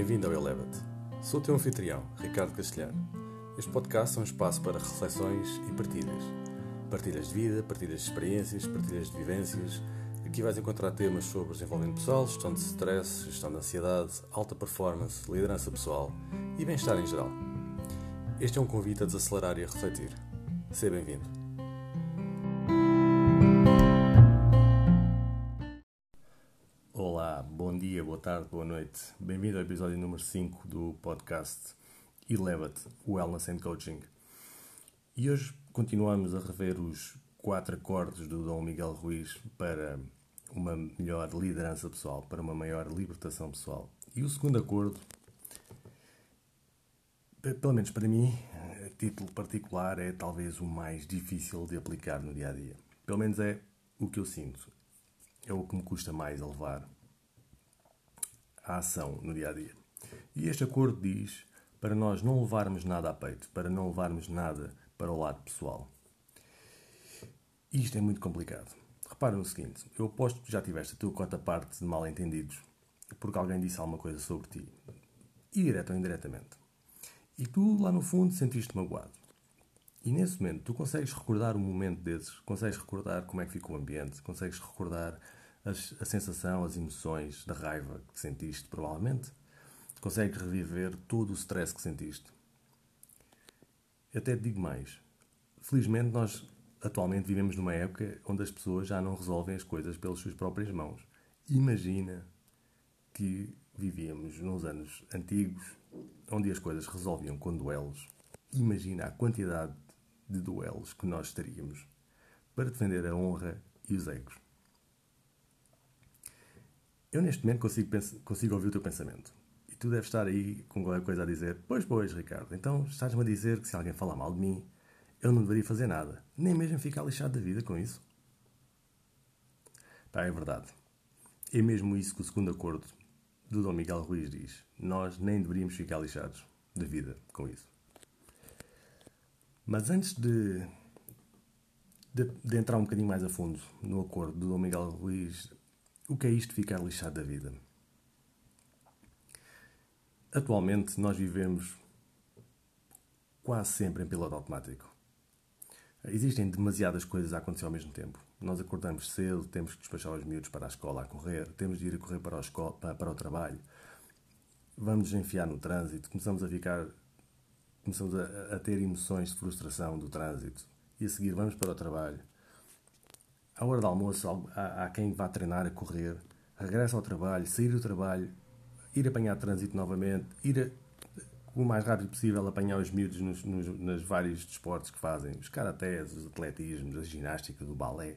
Bem-vindo ao Elevate. Sou o teu anfitrião, Ricardo Castelhano. Este podcast é um espaço para reflexões e partilhas. Partilhas de vida, partilhas de experiências, partilhas de vivências. Aqui vais encontrar temas sobre desenvolvimento pessoal, gestão de stress, gestão de ansiedade, alta performance, liderança pessoal e bem-estar em geral. Este é um convite a desacelerar e a refletir. Seja bem-vindo. Tarde, boa noite. Bem-vindo ao episódio número 5 do podcast Elevate Wellness and Coaching. E hoje continuamos a rever os quatro acordes do Dom Miguel Ruiz para uma melhor liderança pessoal, para uma maior libertação pessoal. E o segundo acordo, pelo menos para mim, a título particular, é talvez o mais difícil de aplicar no dia a dia. Pelo menos é o que eu sinto é o que me custa mais a levar à ação no dia a dia. E este acordo diz para nós não levarmos nada a peito, para não levarmos nada para o lado pessoal. Isto é muito complicado. Repara no seguinte: eu aposto que já tiveste a tua cota parte de mal entendidos porque alguém disse alguma coisa sobre ti, e direto ou indiretamente. E tu, lá no fundo, sentiste magoado. E nesse momento, tu consegues recordar um momento desses, consegues recordar como é que ficou o ambiente, consegues recordar as, a sensação, as emoções da raiva que sentiste, provavelmente. Consegues reviver todo o stress que sentiste. Eu até te digo mais. Felizmente, nós atualmente vivemos numa época onde as pessoas já não resolvem as coisas pelas suas próprias mãos. Imagina que vivíamos nos anos antigos, onde as coisas resolviam com duelos. Imagina a quantidade de duelos que nós teríamos para defender a honra e os egos. Eu neste momento consigo, consigo ouvir o teu pensamento. E tu deves estar aí com qualquer coisa a dizer: Pois, pois, Ricardo, então estás-me a dizer que se alguém falar mal de mim, eu não deveria fazer nada, nem mesmo ficar lixado da vida com isso. Pá, é verdade. É mesmo isso que o segundo acordo do Dom Miguel Ruiz diz. Nós nem deveríamos ficar lixados da vida com isso. Mas antes de, de, de, entrar um bocadinho mais a fundo no acordo do Dom Miguel Ruiz o que é isto ficar lixado da vida? Atualmente nós vivemos quase sempre em piloto automático. Existem demasiadas coisas a acontecer ao mesmo tempo. Nós acordamos cedo, temos que despachar os miúdos para a escola a correr, temos de ir a correr para o, escola, para o trabalho, vamos nos enfiar no trânsito, começamos a ficar, começamos a, a ter emoções de frustração do trânsito e a seguir vamos para o trabalho à hora do almoço, há, há quem vá treinar a correr, regressa ao trabalho, sair do trabalho, ir apanhar trânsito novamente, ir a, o mais rápido possível apanhar os miúdos nos, nos, vários desportos que fazem, os karatés, os atletismos, a ginástica, do balé,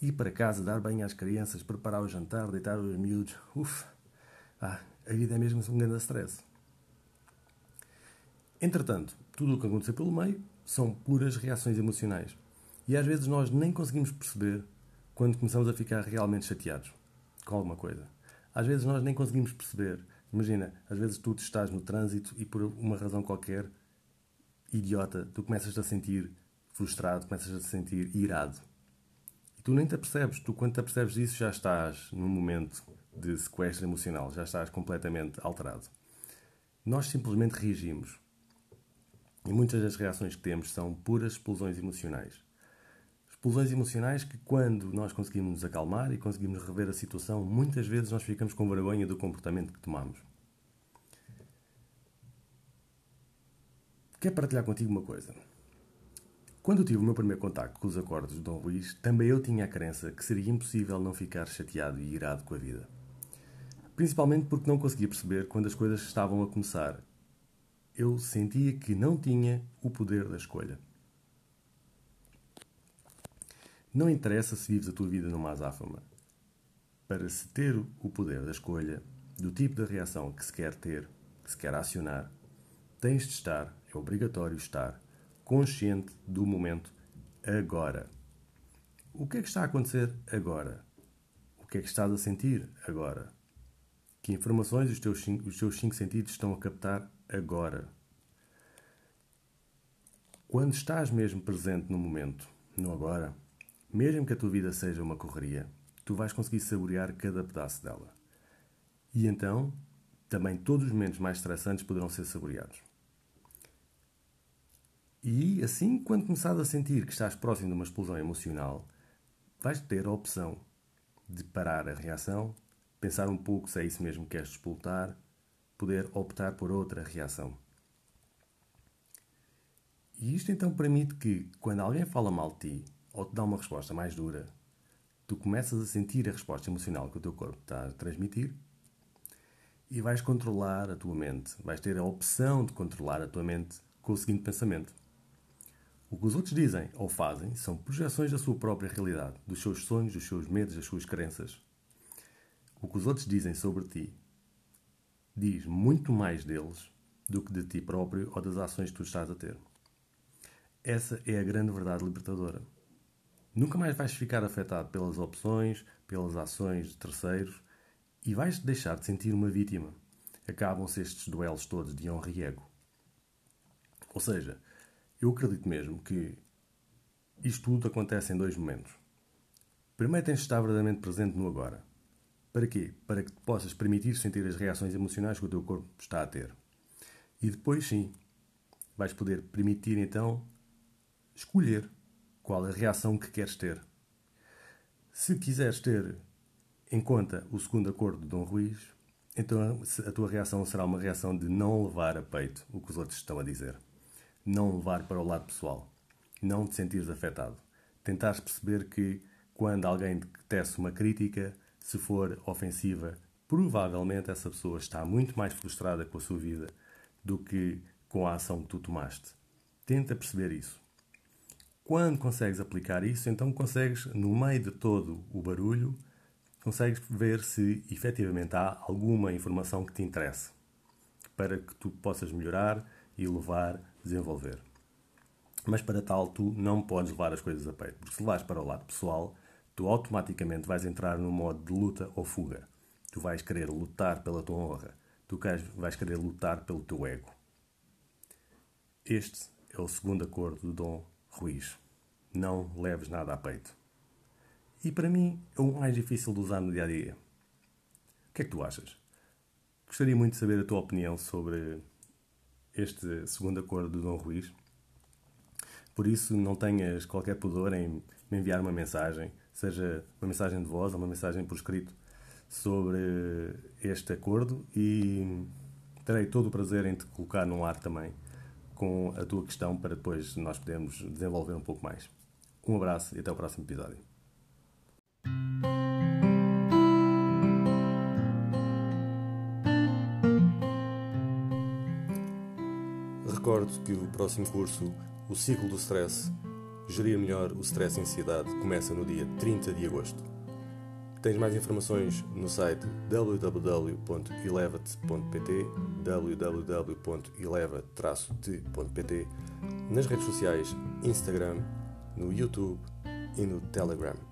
ir para casa, dar banho às crianças, preparar o jantar, deitar os miúdos. Uf, ah, a vida é mesmo um grande stress. Entretanto, tudo o que aconteceu pelo meio são puras reações emocionais. E às vezes nós nem conseguimos perceber quando começamos a ficar realmente chateados com alguma coisa. Às vezes nós nem conseguimos perceber. Imagina, às vezes tu estás no trânsito e por uma razão qualquer, idiota, tu começas a sentir frustrado, começas a sentir irado. E tu nem te apercebes. Tu, quando te apercebes disso, já estás num momento de sequestro emocional, já estás completamente alterado. Nós simplesmente reagimos. E muitas das reações que temos são puras explosões emocionais explosões emocionais que, quando nós conseguimos nos acalmar e conseguimos rever a situação, muitas vezes nós ficamos com vergonha do comportamento que tomamos. Quero partilhar contigo uma coisa. Quando tive o meu primeiro contacto com os acordes de Dom Luís, também eu tinha a crença que seria impossível não ficar chateado e irado com a vida. Principalmente porque não conseguia perceber quando as coisas estavam a começar. Eu sentia que não tinha o poder da escolha. Não interessa se vives a tua vida numa azáfama. Para se ter o poder da escolha, do tipo de reação que se quer ter, que se quer acionar, tens de estar, é obrigatório estar, consciente do momento agora. O que é que está a acontecer agora? O que é que estás a sentir agora? Que informações os teus, os teus cinco sentidos estão a captar agora? Quando estás mesmo presente no momento, no agora, mesmo que a tua vida seja uma correria, tu vais conseguir saborear cada pedaço dela. E então, também todos os momentos mais estressantes poderão ser saboreados. E assim, quando começares a sentir que estás próximo de uma explosão emocional, vais ter a opção de parar a reação, pensar um pouco se é isso mesmo que queres despoltar, poder optar por outra reação. E isto então permite que, quando alguém fala mal de ti ou te dá uma resposta mais dura, tu começas a sentir a resposta emocional que o teu corpo está a transmitir e vais controlar a tua mente. Vais ter a opção de controlar a tua mente com o seguinte pensamento: o que os outros dizem ou fazem são projeções da sua própria realidade, dos seus sonhos, dos seus medos, das suas crenças. O que os outros dizem sobre ti diz muito mais deles do que de ti próprio ou das ações que tu estás a ter. Essa é a grande verdade libertadora. Nunca mais vais ficar afetado pelas opções, pelas ações de terceiros e vais deixar de sentir uma vítima. Acabam-se estes duelos todos de honra e ego. Ou seja, eu acredito mesmo que isto tudo acontece em dois momentos. Primeiro tens de estar verdadeiramente presente no agora. Para quê? Para que te possas permitir sentir as reações emocionais que o teu corpo está a ter. E depois sim, vais poder permitir então escolher qual a reação que queres ter. Se quiseres ter em conta o segundo acordo de Dom Ruiz, então a tua reação será uma reação de não levar a peito o que os outros estão a dizer não levar para o lado pessoal, não te sentires afetado. Tentares perceber que quando alguém te tece uma crítica, se for ofensiva, provavelmente essa pessoa está muito mais frustrada com a sua vida do que com a ação que tu tomaste. Tenta perceber isso. Quando consegues aplicar isso, então consegues, no meio de todo o barulho, consegues ver se efetivamente há alguma informação que te interesse para que tu possas melhorar e levar desenvolver. Mas para tal, tu não podes levar as coisas a peito, porque se levares para o lado pessoal, tu automaticamente vais entrar no modo de luta ou fuga. Tu vais querer lutar pela tua honra, tu vais querer lutar pelo teu ego. Este é o segundo acordo do Dom Ruiz. Não leves nada a peito. E para mim é o mais difícil de usar no dia a dia. O que é que tu achas? Gostaria muito de saber a tua opinião sobre este segundo acordo do Dom Ruiz. Por isso, não tenhas qualquer pudor em me enviar uma mensagem, seja uma mensagem de voz ou uma mensagem por escrito, sobre este acordo e terei todo o prazer em te colocar no ar também com a tua questão para depois nós podermos desenvolver um pouco mais. Um abraço e até o próximo episódio. Recordo que o próximo curso, o ciclo do stress, gerir melhor o stress e ansiedade, começa no dia 30 de agosto. Tens mais informações no site www.elevate.pt www.eleva-te.pt nas redes sociais Instagram, no YouTube e no Telegram.